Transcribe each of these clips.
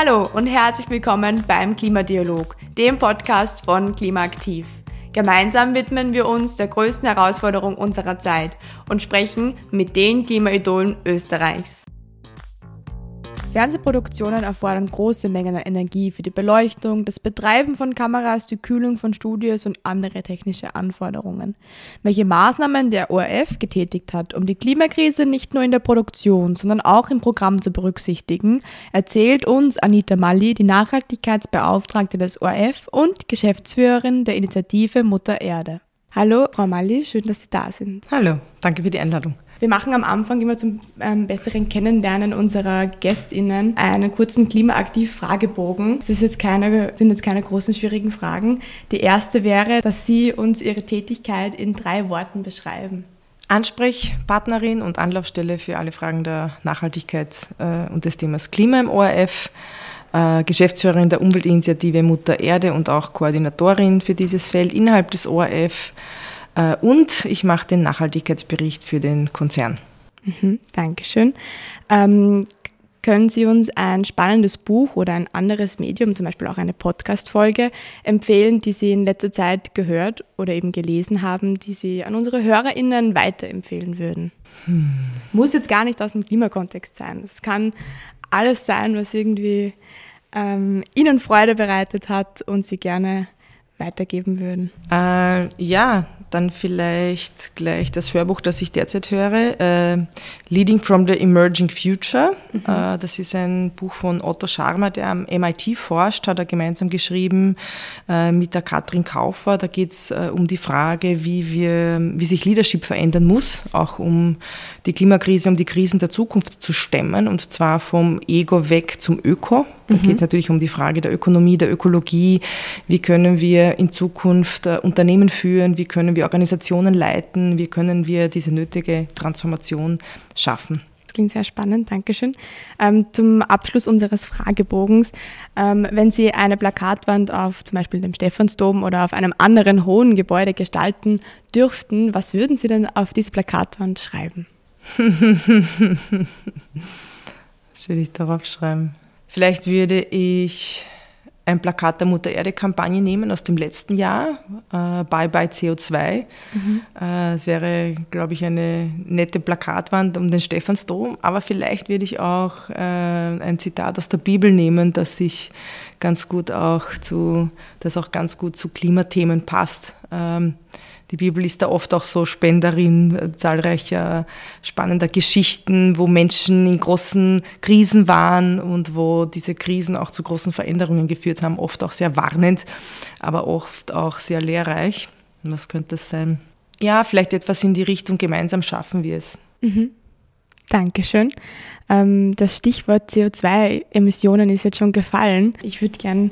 Hallo und herzlich willkommen beim Klimadialog, dem Podcast von Klimaaktiv. Gemeinsam widmen wir uns der größten Herausforderung unserer Zeit und sprechen mit den Klimaidolen Österreichs. Fernsehproduktionen erfordern große Mengen an Energie für die Beleuchtung, das Betreiben von Kameras, die Kühlung von Studios und andere technische Anforderungen. Welche Maßnahmen der ORF getätigt hat, um die Klimakrise nicht nur in der Produktion, sondern auch im Programm zu berücksichtigen, erzählt uns Anita Malli, die Nachhaltigkeitsbeauftragte des ORF und Geschäftsführerin der Initiative Mutter Erde. Hallo, Frau Malli, schön, dass Sie da sind. Hallo, danke für die Einladung. Wir machen am Anfang immer zum ähm, besseren Kennenlernen unserer GästInnen einen kurzen Klimaaktiv-Fragebogen. Das jetzt keine, sind jetzt keine großen, schwierigen Fragen. Die erste wäre, dass Sie uns Ihre Tätigkeit in drei Worten beschreiben. Ansprechpartnerin und Anlaufstelle für alle Fragen der Nachhaltigkeit äh, und des Themas Klima im ORF. Äh, Geschäftsführerin der Umweltinitiative Mutter Erde und auch Koordinatorin für dieses Feld innerhalb des ORF. Äh, und ich mache den Nachhaltigkeitsbericht für den Konzern. Mhm, Dankeschön. Ähm, können Sie uns ein spannendes Buch oder ein anderes Medium, zum Beispiel auch eine Podcast-Folge, empfehlen, die Sie in letzter Zeit gehört oder eben gelesen haben, die Sie an unsere HörerInnen weiterempfehlen würden? Hm. Muss jetzt gar nicht aus dem Klimakontext sein. Es kann alles sein, was irgendwie ähm, Ihnen Freude bereitet hat und Sie gerne weitergeben würden? Äh, ja, dann vielleicht gleich das Hörbuch, das ich derzeit höre, äh, Leading from the Emerging Future. Mhm. Äh, das ist ein Buch von Otto Scharmer, der am MIT forscht, hat er gemeinsam geschrieben äh, mit der Katrin Kaufer. Da geht es äh, um die Frage, wie, wir, wie sich Leadership verändern muss, auch um die Klimakrise, um die Krisen der Zukunft zu stemmen, und zwar vom Ego weg zum Öko. Da mhm. geht es natürlich um die Frage der Ökonomie, der Ökologie. Wie können wir in Zukunft äh, Unternehmen führen? Wie können wir Organisationen leiten? Wie können wir diese nötige Transformation schaffen? Das klingt sehr spannend, Dankeschön. Ähm, zum Abschluss unseres Fragebogens, ähm, wenn Sie eine Plakatwand auf zum Beispiel dem Stephansdom oder auf einem anderen hohen Gebäude gestalten dürften, was würden Sie denn auf diese Plakatwand schreiben? was würde ich darauf schreiben? Vielleicht würde ich ein Plakat der Mutter Erde Kampagne nehmen aus dem letzten Jahr, äh, Bye Bye CO2. Mhm. Äh, es wäre, glaube ich, eine nette Plakatwand um den Stephansdom, aber vielleicht würde ich auch äh, ein Zitat aus der Bibel nehmen, das sich ganz gut auch zu, das auch ganz gut zu Klimathemen passt. Ähm, die Bibel ist da oft auch so Spenderin äh, zahlreicher spannender Geschichten, wo Menschen in großen Krisen waren und wo diese Krisen auch zu großen Veränderungen geführt haben, oft auch sehr warnend, aber oft auch sehr lehrreich. Was könnte das sein? Ja, vielleicht etwas in die Richtung, gemeinsam schaffen wir es. Mhm. Dankeschön. Ähm, das Stichwort CO2-Emissionen ist jetzt schon gefallen. Ich würde gerne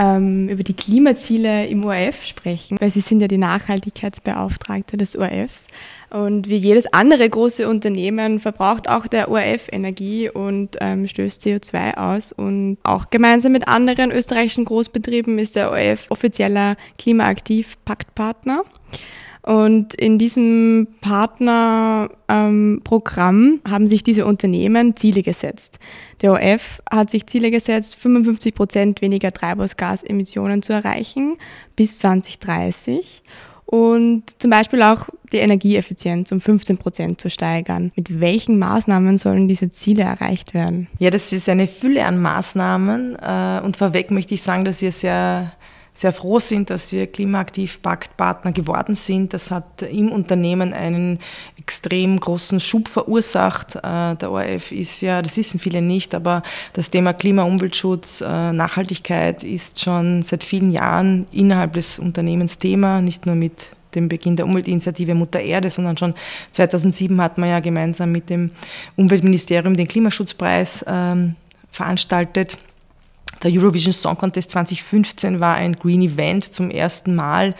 ähm, über die Klimaziele im ORF sprechen, weil Sie sind ja die Nachhaltigkeitsbeauftragte des ORFs. Und wie jedes andere große Unternehmen verbraucht auch der ORF Energie und ähm, stößt CO2 aus. Und auch gemeinsam mit anderen österreichischen Großbetrieben ist der ORF offizieller Klimaaktiv-Paktpartner. Und in diesem Partnerprogramm ähm, haben sich diese Unternehmen Ziele gesetzt. Der OF hat sich Ziele gesetzt, 55 Prozent weniger Treibhausgasemissionen zu erreichen bis 2030 und zum Beispiel auch die Energieeffizienz um 15 Prozent zu steigern. Mit welchen Maßnahmen sollen diese Ziele erreicht werden? Ja, das ist eine Fülle an Maßnahmen äh, und vorweg möchte ich sagen, dass wir sehr sehr froh sind, dass wir Klimaaktiv-Paktpartner geworden sind. Das hat im Unternehmen einen extrem großen Schub verursacht. Äh, der ORF ist ja, das wissen viele nicht, aber das Thema Klima, Umweltschutz, äh, Nachhaltigkeit ist schon seit vielen Jahren innerhalb des Unternehmens Thema, nicht nur mit dem Beginn der Umweltinitiative Mutter Erde, sondern schon 2007 hat man ja gemeinsam mit dem Umweltministerium den Klimaschutzpreis ähm, veranstaltet der Eurovision Song Contest 2015 war ein Green Event. Zum ersten Mal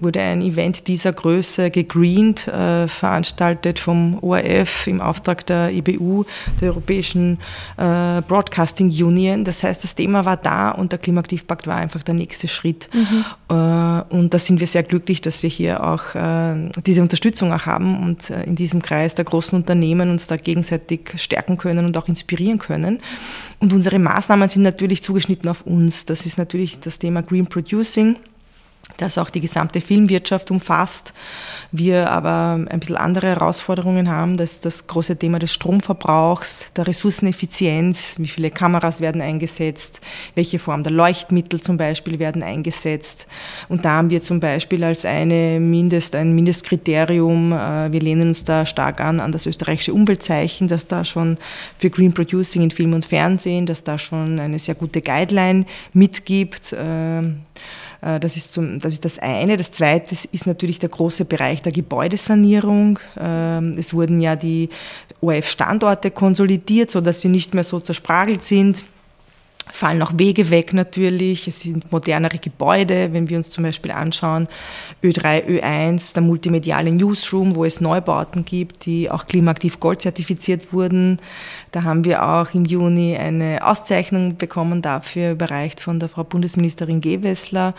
wurde ein Event dieser Größe gegreent, äh, veranstaltet vom ORF im Auftrag der IBU, der Europäischen äh, Broadcasting Union. Das heißt, das Thema war da und der Klimaaktivpakt war einfach der nächste Schritt. Mhm. Äh, und da sind wir sehr glücklich, dass wir hier auch äh, diese Unterstützung auch haben und äh, in diesem Kreis der großen Unternehmen uns da gegenseitig stärken können und auch inspirieren können. Und unsere Maßnahmen sind natürlich zugeschnitten auf uns. Das ist natürlich das Thema Green Producing das auch die gesamte Filmwirtschaft umfasst. Wir aber ein bisschen andere Herausforderungen haben. Das ist das große Thema des Stromverbrauchs, der Ressourceneffizienz, wie viele Kameras werden eingesetzt, welche Form der Leuchtmittel zum Beispiel werden eingesetzt. Und da haben wir zum Beispiel als eine Mindest, ein Mindestkriterium, äh, wir lehnen uns da stark an, an das österreichische Umweltzeichen, das da schon für Green Producing in Film und Fernsehen, das da schon eine sehr gute Guideline mitgibt. Äh, das ist, zum, das ist das eine. Das zweite ist natürlich der große Bereich der Gebäudesanierung. Ähm, es wurden ja die ORF-Standorte konsolidiert, sodass sie nicht mehr so zerspragelt sind fallen auch Wege weg natürlich. Es sind modernere Gebäude, wenn wir uns zum Beispiel anschauen, Ö3, Ö1, der multimediale Newsroom, wo es Neubauten gibt, die auch klimaaktiv Gold zertifiziert wurden. Da haben wir auch im Juni eine Auszeichnung bekommen dafür, überreicht von der Frau Bundesministerin Gewessler.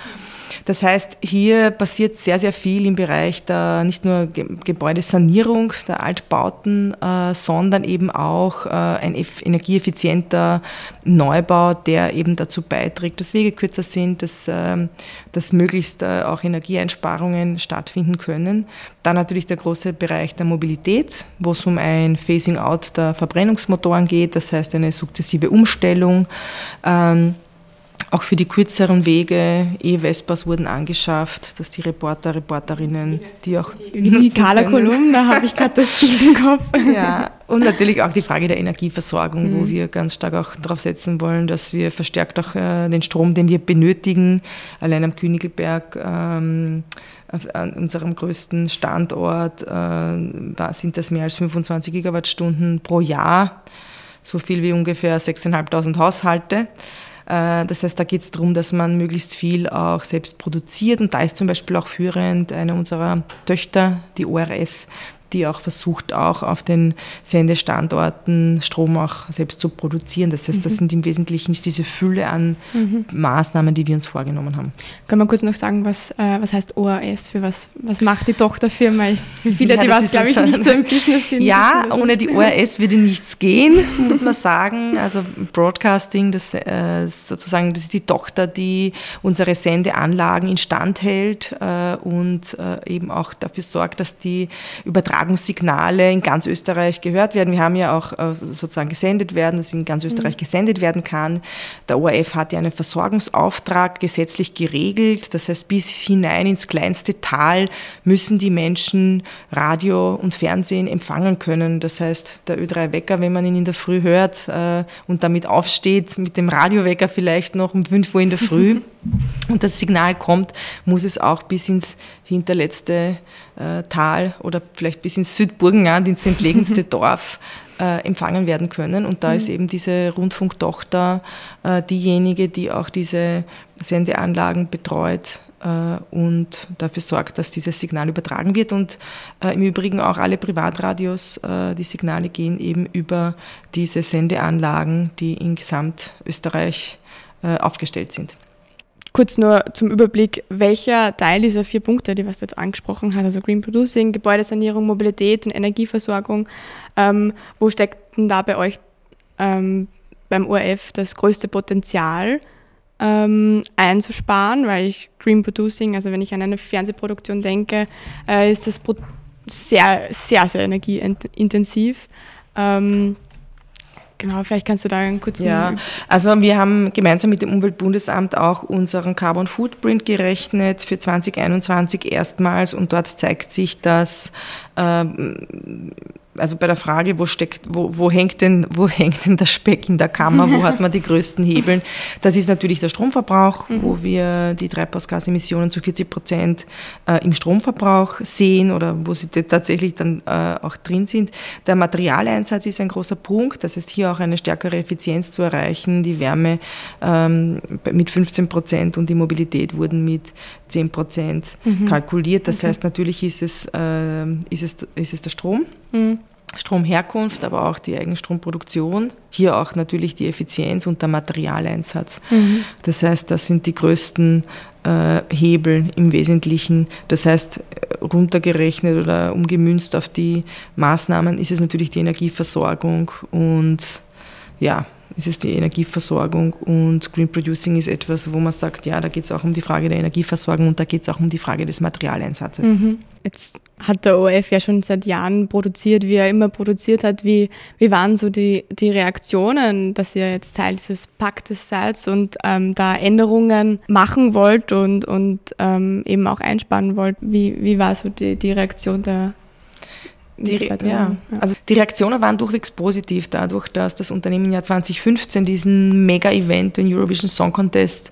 Das heißt, hier passiert sehr, sehr viel im Bereich der nicht nur Gebäudesanierung der Altbauten, äh, sondern eben auch äh, ein energieeffizienter Neubau, der eben dazu beiträgt, dass Wege kürzer sind, dass, äh, dass möglichst äh, auch Energieeinsparungen stattfinden können. Dann natürlich der große Bereich der Mobilität, wo es um ein Phasing out der Verbrennungsmotoren geht, das heißt eine sukzessive Umstellung. Ähm, auch für die kürzeren Wege, E-Vespas wurden angeschafft, dass die Reporter, Reporterinnen, die auch. Die digitaler da habe ich gerade das Bild im Kopf. Ja, und natürlich auch die Frage der Energieversorgung, mhm. wo wir ganz stark auch darauf setzen wollen, dass wir verstärkt auch äh, den Strom, den wir benötigen, allein am Königelberg, ähm, an unserem größten Standort, äh, sind das mehr als 25 Gigawattstunden pro Jahr, so viel wie ungefähr 6.500 Haushalte. Äh, das heißt, da geht es darum, dass man möglichst viel auch selbst produziert. Und da ist zum Beispiel auch führend eine unserer Töchter, die ORS, die auch versucht, auch auf den Sendestandorten Strom auch selbst zu produzieren. Das heißt, das mhm. sind im Wesentlichen diese Fülle an mhm. Maßnahmen, die wir uns vorgenommen haben. Können wir kurz noch sagen, was, äh, was heißt ORS? Für was, was macht die Tochterfirma? Für viele, ja, die was, glaube ich, nicht so im Business sind. Ja, ohne die ORS würde nichts gehen, muss man sagen. Also Broadcasting, das äh, sozusagen, das ist die Tochter, die unsere Sendeanlagen instand hält äh, und äh, eben auch dafür sorgt, dass die Übertragung Übertragungssignale in ganz Österreich gehört werden. Wir haben ja auch äh, sozusagen gesendet werden, dass in ganz mhm. Österreich gesendet werden kann. Der ORF hat ja einen Versorgungsauftrag gesetzlich geregelt. Das heißt, bis hinein ins kleinste Tal müssen die Menschen Radio und Fernsehen empfangen können. Das heißt, der Ö3-Wecker, wenn man ihn in der Früh hört äh, und damit aufsteht, mit dem Radiowecker vielleicht noch um 5 Uhr in der Früh und das Signal kommt, muss es auch bis ins hinterletzte äh, Tal oder vielleicht bis ins Südburgenland, ins entlegenste Dorf äh, empfangen werden können. Und da mhm. ist eben diese Rundfunktochter äh, diejenige, die auch diese Sendeanlagen betreut äh, und dafür sorgt, dass dieses Signal übertragen wird. Und äh, im Übrigen auch alle Privatradios, äh, die Signale gehen eben über diese Sendeanlagen, die in Gesamtösterreich aufgestellt sind. Kurz nur zum Überblick, welcher Teil dieser vier Punkte, die was du jetzt angesprochen hast, also Green Producing, Gebäudesanierung, Mobilität und Energieversorgung, ähm, wo steckt denn da bei euch ähm, beim ORF das größte Potenzial ähm, einzusparen? Weil ich Green Producing, also wenn ich an eine Fernsehproduktion denke, äh, ist das sehr, sehr, sehr energieintensiv. Ähm, Genau, vielleicht kannst du da einen kurzen. Ja, also wir haben gemeinsam mit dem Umweltbundesamt auch unseren Carbon Footprint gerechnet für 2021 erstmals und dort zeigt sich, dass äh, also bei der Frage, wo steckt, wo, wo hängt denn, wo hängt denn der Speck in der Kammer, wo hat man die größten Hebeln? Das ist natürlich der Stromverbrauch, mhm. wo wir die Treibhausgasemissionen zu 40 Prozent äh, im Stromverbrauch sehen oder wo sie tatsächlich dann äh, auch drin sind. Der Materialeinsatz ist ein großer Punkt, das heißt hier auch eine stärkere Effizienz zu erreichen. Die Wärme ähm, mit 15 Prozent und die Mobilität wurden mit 10 Prozent mhm. kalkuliert. Das okay. heißt, natürlich ist es, äh, ist es, ist es der Strom. Mhm. Stromherkunft, aber auch die Eigenstromproduktion. Hier auch natürlich die Effizienz und der Materialeinsatz. Mhm. Das heißt, das sind die größten äh, Hebel im Wesentlichen. Das heißt, runtergerechnet oder umgemünzt auf die Maßnahmen ist es natürlich die Energieversorgung und ja, ist es die Energieversorgung und Green Producing ist etwas, wo man sagt, ja, da geht es auch um die Frage der Energieversorgung und da geht es auch um die Frage des Materialeinsatzes. Mhm. Jetzt hat der ORF ja schon seit Jahren produziert, wie er immer produziert hat. Wie, wie waren so die, die Reaktionen, dass ihr jetzt Teil dieses Paktes seid und ähm, da Änderungen machen wollt und, und ähm, eben auch einsparen wollt? Wie, wie war so die, die Reaktion der, die, ja. Also die Reaktionen waren durchwegs positiv, dadurch, dass das Unternehmen ja 2015 diesen Mega-Event, den Eurovision Song Contest,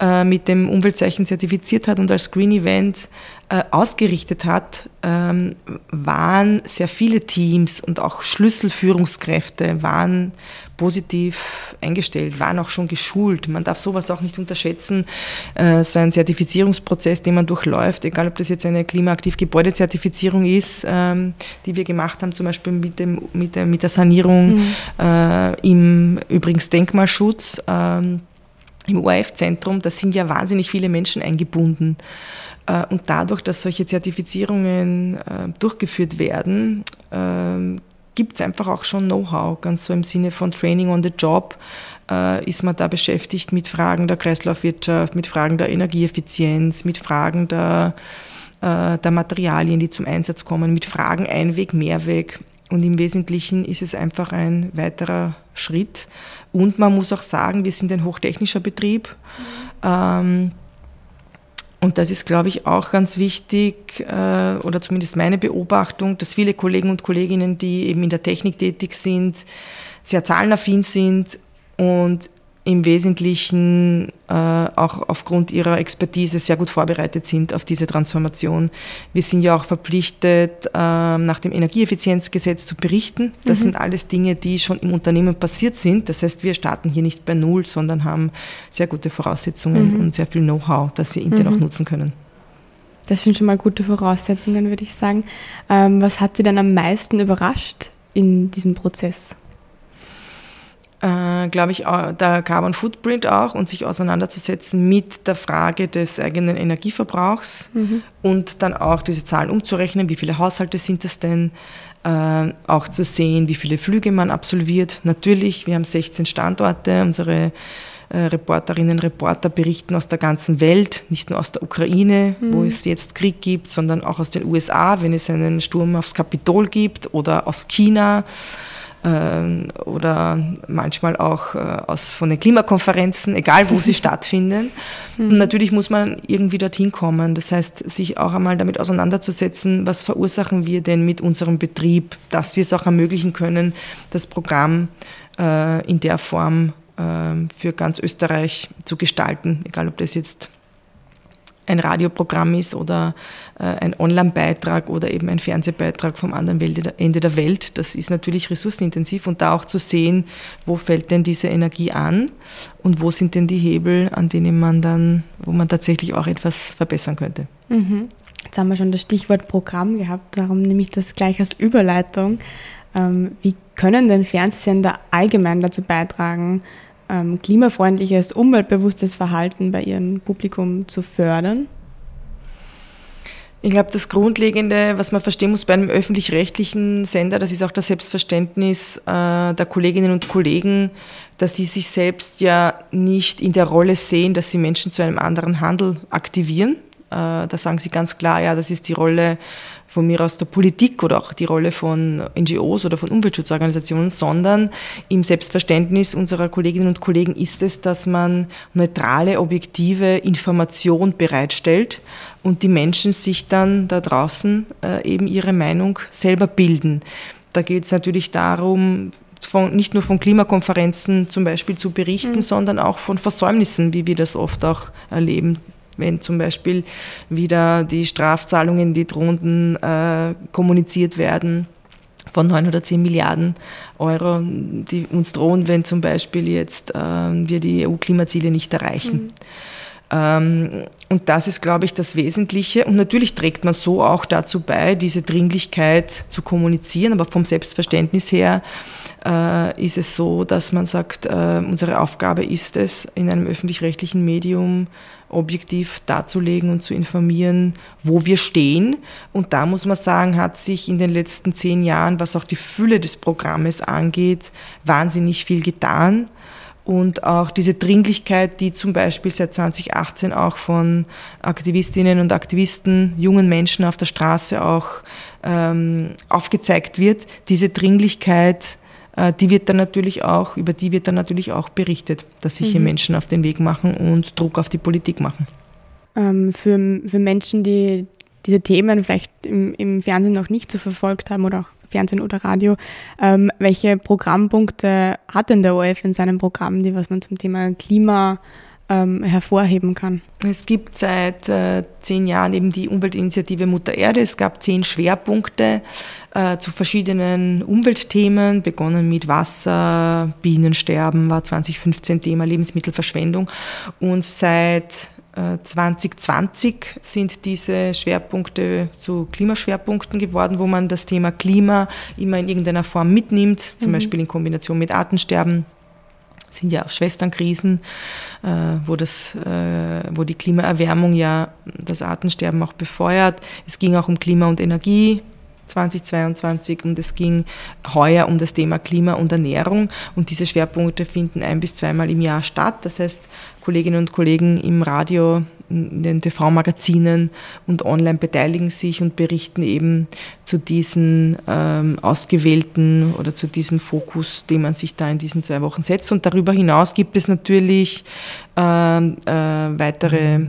äh, mit dem Umweltzeichen zertifiziert hat und als Green Event äh, ausgerichtet hat, ähm, waren sehr viele Teams und auch Schlüsselführungskräfte waren positiv eingestellt, waren auch schon geschult. Man darf sowas auch nicht unterschätzen. Äh, so ein Zertifizierungsprozess, den man durchläuft, egal ob das jetzt eine klimaaktiv Gebäudezertifizierung ist, ähm, die wir gemacht haben, zum Beispiel mit, dem, mit, der, mit der Sanierung mhm. äh, im übrigens Denkmalschutz. Ähm, im ORF-Zentrum, da sind ja wahnsinnig viele Menschen eingebunden. Äh, und dadurch, dass solche Zertifizierungen durchgeführt werden, ähm, gibt es einfach auch schon Know-how, ganz so im Sinne von Training on the Job. Äh, ist man da beschäftigt mit Fragen der Kreislaufwirtschaft, mit Fragen der Energieeffizienz, mit Fragen der, der Materialien, die zum Einsatz kommen, mit Fragen Einweg, Mehrweg. Und im Wesentlichen ist es einfach ein weiterer Schritt. Und man muss auch sagen, wir sind ein hochtechnischer Betrieb. Mhm. Und das ist, glaube ich, auch ganz wichtig, äh, oder zumindest meine Beobachtung, dass viele Kollegen und Kolleginnen, die eben in der Technik tätig sind, sehr zahlenaffin sind und im Wesentlichen äh, auch aufgrund ihrer Expertise sehr gut vorbereitet sind auf diese Transformation. Wir sind ja auch verpflichtet, äh, nach dem Energieeffizienzgesetz zu berichten. Das mhm. sind alles Dinge, die schon im Unternehmen passiert sind. Das heißt, wir starten hier nicht bei Null, sondern haben sehr gute Voraussetzungen mhm. und sehr viel Know-how, das wir intern mhm. auch nutzen können. Das sind schon mal gute Voraussetzungen, würde ich sagen. Ähm, was hat Sie denn am meisten überrascht in diesem Prozess? Äh, glaube ich, der Carbon Footprint auch und sich auseinanderzusetzen mit der Frage des eigenen Energieverbrauchs mhm. und dann auch diese Zahlen umzurechnen, wie viele Haushalte sind es denn, äh, auch zu sehen, wie viele Flüge man absolviert. Natürlich, wir haben 16 Standorte, unsere äh, Reporterinnen und Reporter berichten aus der ganzen Welt, nicht nur aus der Ukraine, mhm. wo es jetzt Krieg gibt, sondern auch aus den USA, wenn es einen Sturm aufs Kapitol gibt oder aus China oder manchmal auch äh, aus, von den Klimakonferenzen, egal wo sie stattfinden. Und hm. natürlich muss man irgendwie dorthin kommen. Das heißt, sich auch einmal damit auseinanderzusetzen, was verursachen wir denn mit unserem Betrieb, dass wir es auch ermöglichen können, das Programm äh, in der Form äh, für ganz Österreich zu gestalten, egal ob das jetzt ein Radioprogramm ist oder äh, ein Online-Beitrag oder eben ein Fernsehbeitrag vom anderen Ende der Welt. Das ist natürlich ressourcenintensiv und da auch zu sehen, wo fällt denn diese Energie an und wo sind denn die Hebel, an denen man dann, wo man tatsächlich auch etwas verbessern könnte. Mhm. Jetzt haben wir schon das Stichwort Programm gehabt, darum nehme ich das gleich als Überleitung. Ähm, wie können denn Fernsehsender allgemein dazu beitragen, ähm, klimafreundliches, umweltbewusstes Verhalten bei ihrem Publikum zu fördern? Ich glaube, das Grundlegende, was man verstehen muss bei einem öffentlich-rechtlichen Sender, das ist auch das Selbstverständnis äh, der Kolleginnen und Kollegen, dass sie sich selbst ja nicht in der Rolle sehen, dass sie Menschen zu einem anderen Handel aktivieren. Äh, da sagen sie ganz klar, ja, das ist die Rolle von mir aus der Politik oder auch die Rolle von NGOs oder von Umweltschutzorganisationen, sondern im Selbstverständnis unserer Kolleginnen und Kollegen ist es, dass man neutrale, objektive Information bereitstellt und die Menschen sich dann da draußen äh, eben ihre Meinung selber bilden. da geht es natürlich darum, von, nicht nur von Klimakonferenzen zum Beispiel zu berichten, mhm. sondern auch von Versäumnissen, wie wir das oft auch erleben. Wenn zum Beispiel wieder die Strafzahlungen, die drohenden, äh, kommuniziert werden von 9 oder 10 Milliarden Euro, die uns drohen, wenn zum Beispiel jetzt äh, wir die EU-Klimaziele nicht erreichen. Mhm. Ähm, und das ist, glaube ich, das Wesentliche. Und natürlich trägt man so auch dazu bei, diese Dringlichkeit zu kommunizieren, aber vom Selbstverständnis her äh, ist es so, dass man sagt, äh, unsere Aufgabe ist es, in einem öffentlich-rechtlichen Medium objektiv darzulegen und zu informieren, wo wir stehen. Und da muss man sagen, hat sich in den letzten zehn Jahren, was auch die Fülle des Programmes angeht, wahnsinnig viel getan und auch diese Dringlichkeit, die zum Beispiel seit 2018 auch von Aktivistinnen und Aktivisten, jungen Menschen auf der Straße auch ähm, aufgezeigt wird, diese Dringlichkeit, die wird dann natürlich auch, über die wird dann natürlich auch berichtet, dass sich mhm. hier Menschen auf den Weg machen und Druck auf die Politik machen. Ähm, für, für Menschen, die diese Themen vielleicht im, im Fernsehen noch nicht so verfolgt haben oder auch Fernsehen oder Radio. Ähm, welche Programmpunkte hat denn der ORF in seinem Programm, die was man zum Thema Klima ähm, hervorheben kann? Es gibt seit äh, zehn Jahren eben die Umweltinitiative Mutter Erde. Es gab zehn Schwerpunkte äh, zu verschiedenen Umweltthemen, begonnen mit Wasser, Bienensterben war 2015 Thema, Lebensmittelverschwendung. Und seit 2020 sind diese Schwerpunkte zu Klimaschwerpunkten geworden, wo man das Thema Klima immer in irgendeiner Form mitnimmt, zum mhm. Beispiel in Kombination mit Artensterben. Sind ja auch Schwesternkrisen, äh, wo, das, äh, wo die Klimaerwärmung ja das Artensterben auch befeuert. Es ging auch um Klima und Energie, 2022 und es ging heuer um das Thema Klima und Ernährung und diese Schwerpunkte finden ein bis zweimal im Jahr statt. Das heißt, Kolleginnen und Kollegen im Radio, in den TV-Magazinen und online beteiligen sich und berichten eben zu diesen ähm, ausgewählten oder zu diesem Fokus, den man sich da in diesen zwei Wochen setzt. Und darüber hinaus gibt es natürlich äh, äh, weitere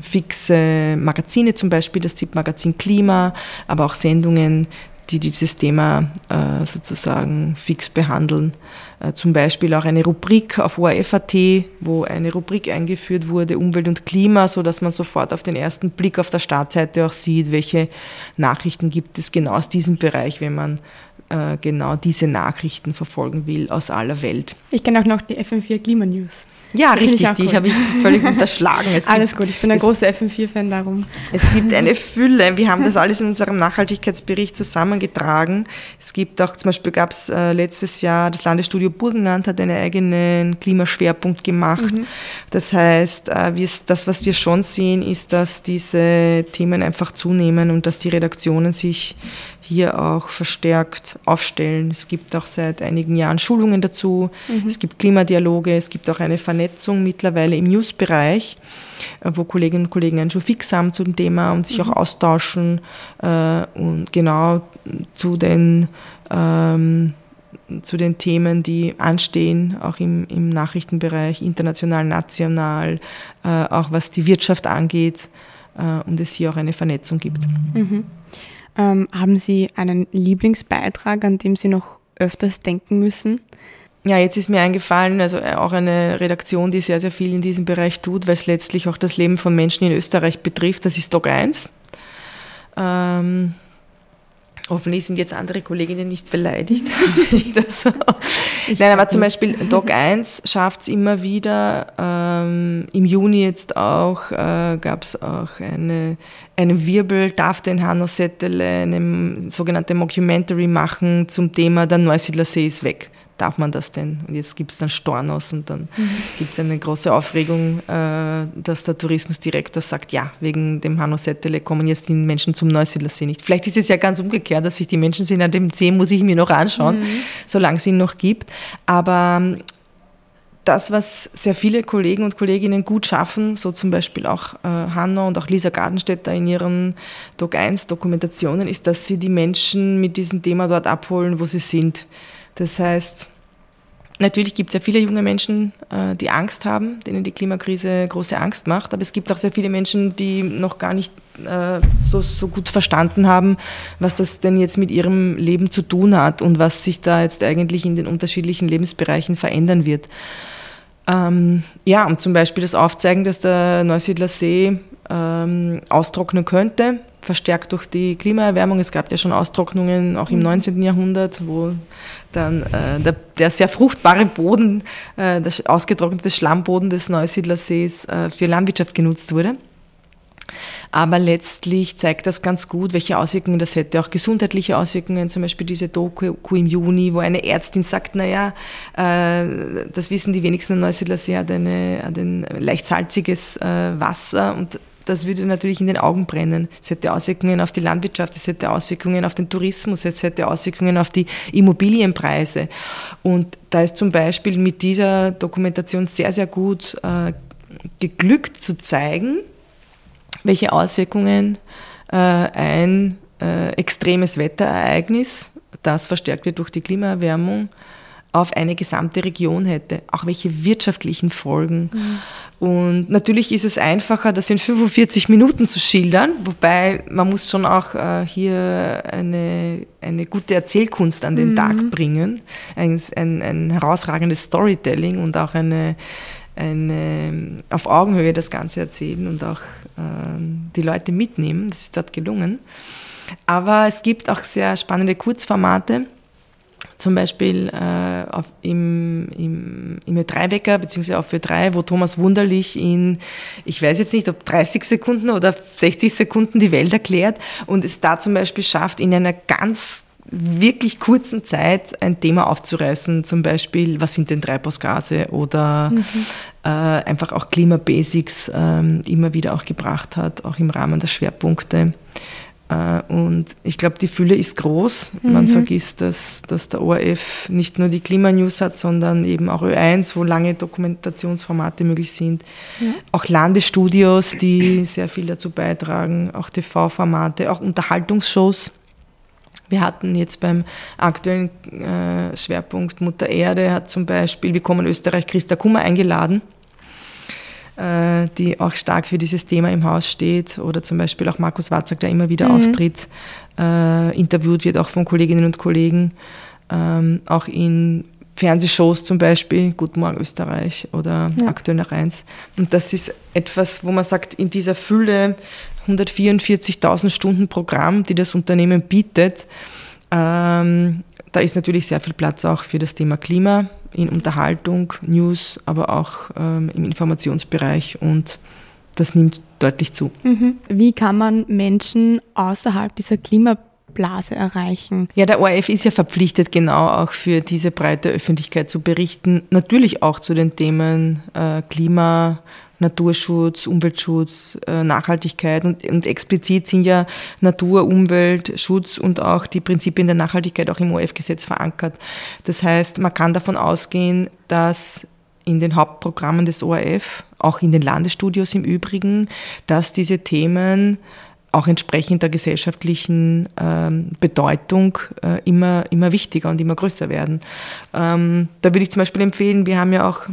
fixe Magazine, zum Beispiel das ZIP-Magazin Klima, aber auch Sendungen, die dieses Thema äh, sozusagen fix behandeln. Äh, zum Beispiel auch eine Rubrik auf ORF.at, wo eine Rubrik eingeführt wurde, Umwelt und Klima, so dass man sofort auf den ersten Blick auf der Startseite auch sieht, welche Nachrichten gibt es genau aus diesem Bereich, wenn man äh, genau diese Nachrichten verfolgen will aus aller Welt. Ich kenne auch noch die FM4 Klima News. Ja, das richtig, die habe ich völlig unterschlagen. Es alles gibt, gut, ich bin ein großer FM4-Fan darum. Es gibt eine Fülle, wir haben das alles in unserem Nachhaltigkeitsbericht zusammengetragen. Es gibt auch, zum Beispiel gab es äh, letztes Jahr, das Landesstudio Burgenland hat einen eigenen Klimaschwerpunkt gemacht. Mhm. Das heißt, äh, das, was wir schon sehen, ist, dass diese Themen einfach zunehmen und dass die Redaktionen sich hier auch verstärkt aufstellen. Es gibt auch seit einigen Jahren Schulungen dazu. Mhm. Es gibt Klimadialoge, es gibt auch eine Vernetzung mittlerweile im News-Bereich, äh, wo Kolleginnen und Kollegen einen schon fix haben zu dem Thema und sich mhm. auch austauschen äh, und genau zu den ähm, zu den Themen, die anstehen, auch im, im Nachrichtenbereich, international, national, äh, auch was die Wirtschaft angeht äh, und es hier auch eine Vernetzung gibt. Mhm. Ähm, haben Sie einen Lieblingsbeitrag, an dem Sie noch öfters denken müssen? Ja, jetzt ist mir eingefallen, also äh, auch eine Redaktion, die sehr, sehr viel in diesem Bereich tut, weil es letztlich auch das Leben von Menschen in Österreich betrifft. Das ist Doc 1. Ähm, Hoffentlich sind jetzt andere Kolleginnen nicht beleidigt. so. Nein, aber zum Beispiel Doc 1 schafft es immer wieder. Ähm, Im Juni jetzt auch äh, gab es auch eine, einen Wirbel, darf den Hanno Settele eine sogenannte Mockumentary machen zum Thema Der Neusiedler See ist weg darf man das denn? Und jetzt gibt es dann Stornos und dann mhm. gibt es eine große Aufregung, äh, dass der Tourismusdirektor sagt, ja, wegen dem Hanno Settele kommen jetzt die Menschen zum Neusiedlersee nicht. Vielleicht ist es ja ganz umgekehrt, dass sich die Menschen sehen, an dem See muss ich mir noch anschauen, mhm. solange es ihn noch gibt. Aber ähm, das, was sehr viele Kollegen und Kolleginnen gut schaffen, so zum Beispiel auch äh, Hanna und auch Lisa Gartenstädter in ihren Doc 1 Dokumentationen, ist, dass sie die Menschen mit diesem Thema dort abholen, wo sie sind. Das heißt, natürlich gibt es ja viele junge Menschen, äh, die Angst haben, denen die Klimakrise große Angst macht, aber es gibt auch sehr viele Menschen, die noch gar nicht äh, so, so gut verstanden haben, was das denn jetzt mit ihrem Leben zu tun hat und was sich da jetzt eigentlich in den unterschiedlichen Lebensbereichen verändern wird. Ähm, ja, und zum Beispiel das Aufzeigen, dass der Neusiedler See ähm, austrocknen könnte, verstärkt durch die Klimaerwärmung. Es gab ja schon Austrocknungen auch im 19. Mhm. Jahrhundert, wo dann äh, der, der, sehr fruchtbare Boden, äh, der ausgetrocknete Schlammboden des Neusiedlersees äh, für Landwirtschaft genutzt wurde. Aber letztlich zeigt das ganz gut, welche Auswirkungen das hätte. Auch gesundheitliche Auswirkungen, zum Beispiel diese Doku im Juni, wo eine Ärztin sagt, naja, äh, das wissen die wenigsten in Neusiedler See, hat, eine, hat ein leicht salziges äh, Wasser und das würde natürlich in den Augen brennen. Es hätte Auswirkungen auf die Landwirtschaft, es hätte Auswirkungen auf den Tourismus, es hätte Auswirkungen auf die Immobilienpreise. Und da ist zum Beispiel mit dieser Dokumentation sehr, sehr gut äh, geglückt zu zeigen, welche Auswirkungen äh, ein äh, extremes Wetterereignis, das verstärkt wird durch die Klimaerwärmung, auf eine gesamte Region hätte, auch welche wirtschaftlichen Folgen. Mhm. Und natürlich ist es einfacher, das in 45 Minuten zu schildern, wobei man muss schon auch äh, hier eine, eine gute Erzählkunst an den mhm. Tag bringen, ein, ein, ein herausragendes Storytelling und auch eine, eine, auf Augenhöhe das Ganze erzählen und auch äh, die Leute mitnehmen. Das ist dort gelungen. Aber es gibt auch sehr spannende Kurzformate. Zum Beispiel äh, auf, im, im, im Ö3-Wecker, beziehungsweise auf Ö3, wo Thomas Wunderlich in, ich weiß jetzt nicht, ob 30 Sekunden oder 60 Sekunden die Welt erklärt und es da zum Beispiel schafft, in einer ganz wirklich kurzen Zeit ein Thema aufzureißen, zum Beispiel, was sind denn Treibhausgase oder mhm. äh, einfach auch Klimabasics äh, immer wieder auch gebracht hat, auch im Rahmen der Schwerpunkte. Äh, und ich glaube, die Fülle ist groß. Mhm. Man vergisst, dass, dass der ORF nicht nur die Klimanews hat, sondern eben auch Ö1, wo lange Dokumentationsformate möglich sind. Ja. Auch Landestudios, die sehr viel dazu beitragen, auch TV-Formate, auch Unterhaltungsshows. Wir hatten jetzt beim aktuellen äh, Schwerpunkt Mutter Erde, hat zum Beispiel Wir kommen Österreich Christa Kummer eingeladen, die auch stark für dieses Thema im Haus steht. Oder zum Beispiel auch Markus Watzak, der immer wieder mhm. auftritt, äh, interviewt wird, auch von Kolleginnen und Kollegen. Ähm, auch in Fernsehshows zum Beispiel, Guten Morgen Österreich oder ja. Aktuell nach eins. Und das ist etwas, wo man sagt, in dieser Fülle 144.000 Stunden Programm, die das Unternehmen bietet, ähm, da ist natürlich sehr viel Platz auch für das Thema Klima in Unterhaltung, News, aber auch ähm, im Informationsbereich und das nimmt deutlich zu. Mhm. Wie kann man Menschen außerhalb dieser Klimablase erreichen? Ja, der ORF ist ja verpflichtet, genau auch für diese breite Öffentlichkeit zu berichten. Natürlich auch zu den Themen äh, Klima, Naturschutz, Umweltschutz, äh, Nachhaltigkeit und, und explizit sind ja Natur, Umwelt, Schutz und auch die Prinzipien der Nachhaltigkeit auch im OF-Gesetz verankert. Das heißt, man kann davon ausgehen, dass in den Hauptprogrammen des ORF, auch in den Landesstudios im Übrigen, dass diese Themen auch entsprechend der gesellschaftlichen ähm, Bedeutung äh, immer, immer wichtiger und immer größer werden. Ähm, da würde ich zum Beispiel empfehlen, wir haben ja auch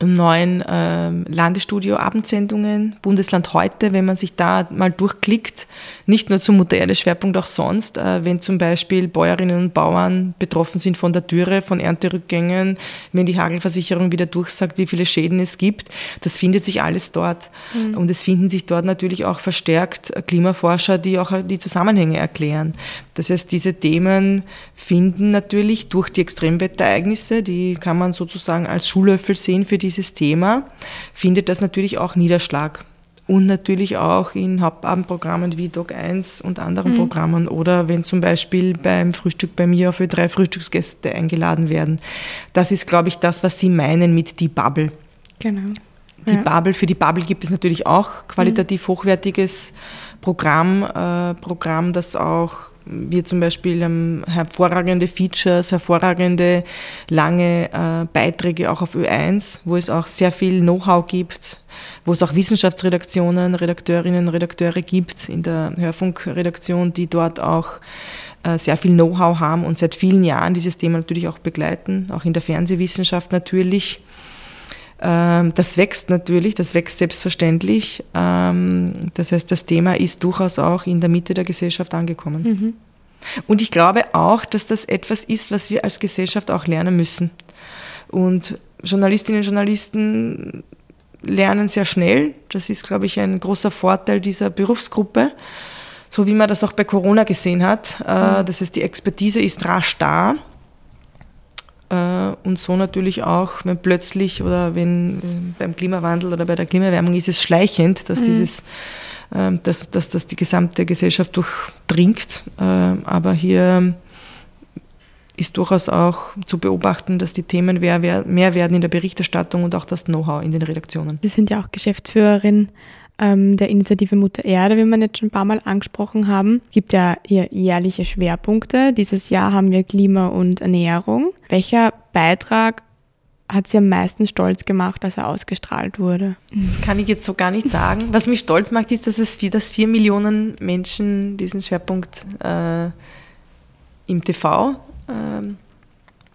neuen äh, Landesstudio Abendsendungen, Bundesland heute, wenn man sich da mal durchklickt, nicht nur zum Schwerpunkt, auch sonst, äh, wenn zum Beispiel Bäuerinnen und Bauern betroffen sind von der Dürre, von Ernterückgängen, wenn die Hagelversicherung wieder durchsagt, wie viele Schäden es gibt, das findet sich alles dort. Mhm. Und es finden sich dort natürlich auch verstärkt Klimaforscher, die auch die Zusammenhänge erklären. Das heißt, diese Themen finden natürlich durch die Extremwetterereignisse, die kann man sozusagen als Schulöffel sehen für dieses Thema, findet das natürlich auch Niederschlag. Und natürlich auch in Hauptabendprogrammen wie Doc 1 und anderen mhm. Programmen oder wenn zum Beispiel beim Frühstück bei mir für drei Frühstücksgäste eingeladen werden. Das ist, glaube ich, das, was Sie meinen mit die Bubble. Genau. Die ja. Bubble, für die Bubble gibt es natürlich auch qualitativ mhm. hochwertiges Programm, äh, Programm, das auch wir zum Beispiel haben hervorragende Features, hervorragende lange äh, Beiträge auch auf Ö1, wo es auch sehr viel Know-how gibt, wo es auch Wissenschaftsredaktionen, Redakteurinnen, Redakteure gibt in der Hörfunkredaktion, die dort auch äh, sehr viel Know-how haben und seit vielen Jahren dieses Thema natürlich auch begleiten, auch in der Fernsehwissenschaft natürlich. Ähm, das wächst natürlich, das wächst selbstverständlich. Ähm, das heißt, das Thema ist durchaus auch in der Mitte der Gesellschaft angekommen. Mhm. Und ich glaube auch, dass das etwas ist, was wir als Gesellschaft auch lernen müssen. Und Journalistinnen und Journalisten lernen sehr schnell. Das ist, glaube ich, ein großer Vorteil dieser Berufsgruppe. So wie man das auch bei Corona gesehen hat. Äh, mhm. Das heißt, die Expertise ist rasch da. Äh, und so natürlich auch, wenn plötzlich oder wenn äh, beim Klimawandel oder bei der Klimaerwärmung ist es schleichend, dass mhm. dieses ähm, dass, dass das die gesamte Gesellschaft durchdringt. Aber hier ist durchaus auch zu beobachten, dass die Themen mehr werden in der Berichterstattung und auch das Know-how in den Redaktionen. Sie sind ja auch Geschäftsführerin ähm, der Initiative Mutter Erde, wie wir jetzt schon ein paar Mal angesprochen haben. Es gibt ja hier jährliche Schwerpunkte. Dieses Jahr haben wir Klima und Ernährung. Welcher Beitrag hat Sie am meisten stolz gemacht, als er ausgestrahlt wurde? Das kann ich jetzt so gar nicht sagen. Was mich stolz macht, ist, dass es vier, dass vier Millionen Menschen diesen Schwerpunkt äh, im TV ähm,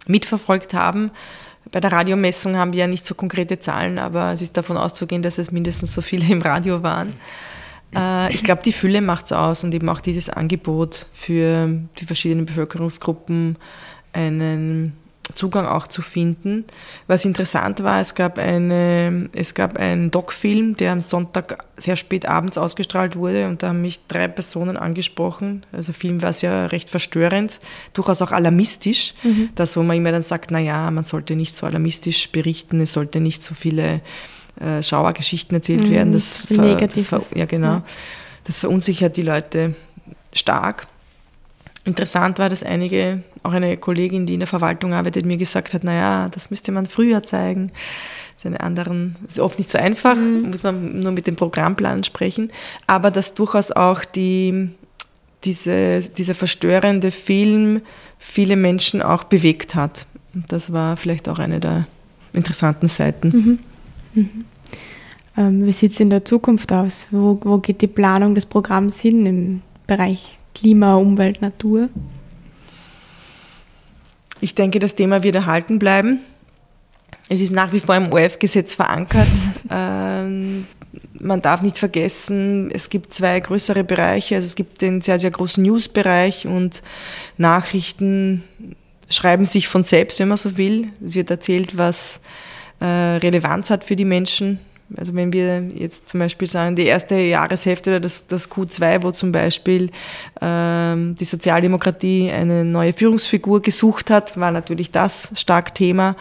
mitverfolgt haben. Bei der Radiomessung haben wir ja nicht so konkrete Zahlen, aber es ist davon auszugehen, dass es mindestens so viele im Radio waren. Äh, ich glaube, die Fülle macht es aus und eben auch dieses Angebot für die verschiedenen Bevölkerungsgruppen einen Zugang auch zu finden. Was interessant war, es gab, eine, es gab einen Doc-Film, der am Sonntag sehr spät abends ausgestrahlt wurde und da haben mich drei Personen angesprochen. Also der Film war sehr recht verstörend, durchaus auch alarmistisch. Mhm. Das, wo man immer dann sagt, naja, man sollte nicht so alarmistisch berichten, es sollte nicht so viele äh, Schauergeschichten erzählt mhm. werden. Das, ver, das ver, ja, genau. Ja. Das verunsichert die Leute stark. Interessant war, dass einige, auch eine Kollegin, die in der Verwaltung arbeitet, mir gesagt hat, naja, das müsste man früher zeigen. Seine anderen ist oft nicht so einfach, mhm. muss man nur mit dem Programmplan sprechen, aber dass durchaus auch die, diese, dieser verstörende Film viele Menschen auch bewegt hat. Und das war vielleicht auch eine der interessanten Seiten. Mhm. Mhm. Ähm, wie sieht es in der Zukunft aus? Wo, wo geht die Planung des Programms hin im Bereich Klima, Umwelt, Natur? Ich denke, das Thema wird erhalten bleiben. Es ist nach wie vor im ORF-Gesetz verankert. ähm, man darf nicht vergessen, es gibt zwei größere Bereiche. Also es gibt den sehr, sehr großen News-Bereich und Nachrichten schreiben sich von selbst, wenn man so will. Es wird erzählt, was äh, Relevanz hat für die Menschen. Also wenn wir jetzt zum Beispiel sagen, die erste Jahreshälfte oder das, das Q2, wo zum Beispiel ähm, die Sozialdemokratie eine neue Führungsfigur gesucht hat, war natürlich das stark Thema.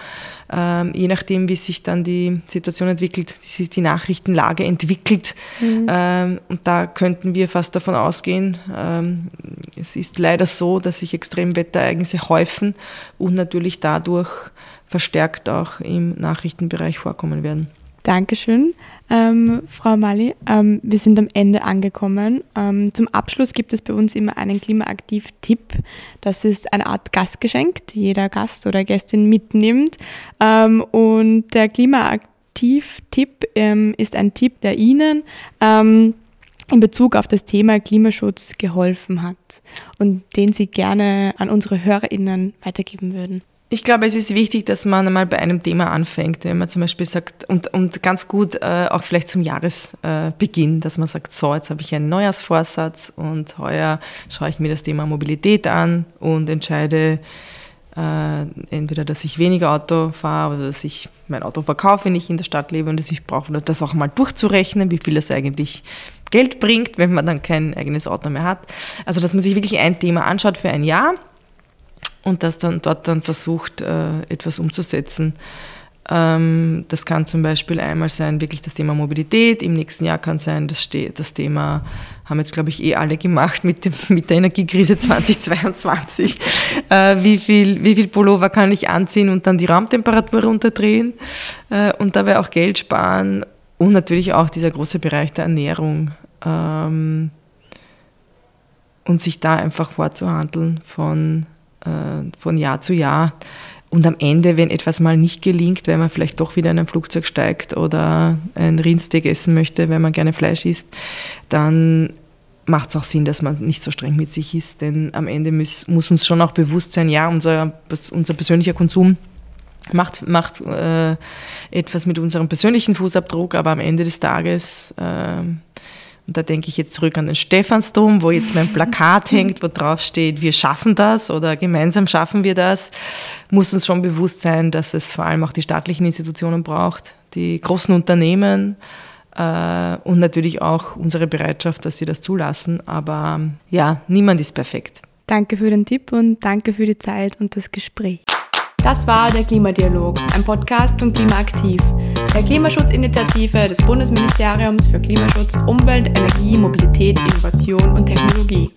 Ähm, je nachdem, wie sich dann die Situation entwickelt, wie sich die Nachrichtenlage entwickelt. Mhm. Ähm, und da könnten wir fast davon ausgehen, ähm, es ist leider so, dass sich Extremwetterereignisse häufen und natürlich dadurch verstärkt auch im Nachrichtenbereich vorkommen werden. Dankeschön, ähm, Frau Mali. Ähm, wir sind am Ende angekommen. Ähm, zum Abschluss gibt es bei uns immer einen Klimaaktiv-Tipp. Das ist eine Art Gastgeschenk, die jeder Gast oder Gästin mitnimmt. Ähm, und der Klimaaktiv-Tipp ähm, ist ein Tipp, der Ihnen ähm, in Bezug auf das Thema Klimaschutz geholfen hat und den Sie gerne an unsere HörerInnen weitergeben würden. Ich glaube, es ist wichtig, dass man einmal bei einem Thema anfängt, wenn man zum Beispiel sagt, und, und ganz gut äh, auch vielleicht zum Jahresbeginn, äh, dass man sagt, so, jetzt habe ich einen Neujahrsvorsatz und heuer schaue ich mir das Thema Mobilität an und entscheide äh, entweder, dass ich weniger Auto fahre oder dass ich mein Auto verkaufe, wenn ich in der Stadt lebe und dass ich brauche, das auch mal durchzurechnen, wie viel das eigentlich Geld bringt, wenn man dann kein eigenes Auto mehr hat. Also, dass man sich wirklich ein Thema anschaut für ein Jahr und das dann dort dann versucht, äh, etwas umzusetzen. Ähm, das kann zum Beispiel einmal sein, wirklich das Thema Mobilität. Im nächsten Jahr kann sein, das, das Thema, haben jetzt glaube ich eh alle gemacht mit, dem, mit der Energiekrise 2022. Äh, wie, viel, wie viel Pullover kann ich anziehen und dann die Raumtemperatur runterdrehen äh, und dabei auch Geld sparen. Und natürlich auch dieser große Bereich der Ernährung. Ähm, und sich da einfach vorzuhandeln von von Jahr zu Jahr. Und am Ende, wenn etwas mal nicht gelingt, weil man vielleicht doch wieder in ein Flugzeug steigt oder ein Rindsteak essen möchte, wenn man gerne Fleisch isst, dann macht es auch Sinn, dass man nicht so streng mit sich ist. Denn am Ende muss, muss uns schon auch bewusst sein, ja, unser, unser persönlicher Konsum macht, macht äh, etwas mit unserem persönlichen Fußabdruck, aber am Ende des Tages, äh, und da denke ich jetzt zurück an den Stephansdom, wo jetzt mein Plakat hängt, wo drauf steht, wir schaffen das oder gemeinsam schaffen wir das, muss uns schon bewusst sein, dass es vor allem auch die staatlichen Institutionen braucht, die großen Unternehmen, äh, und natürlich auch unsere Bereitschaft, dass wir das zulassen. Aber ja, niemand ist perfekt. Danke für den Tipp und danke für die Zeit und das Gespräch. Das war der Klimadialog, ein Podcast von Klimaaktiv, der Klimaschutzinitiative des Bundesministeriums für Klimaschutz, Umwelt, Energie, Mobilität, Innovation und Technologie.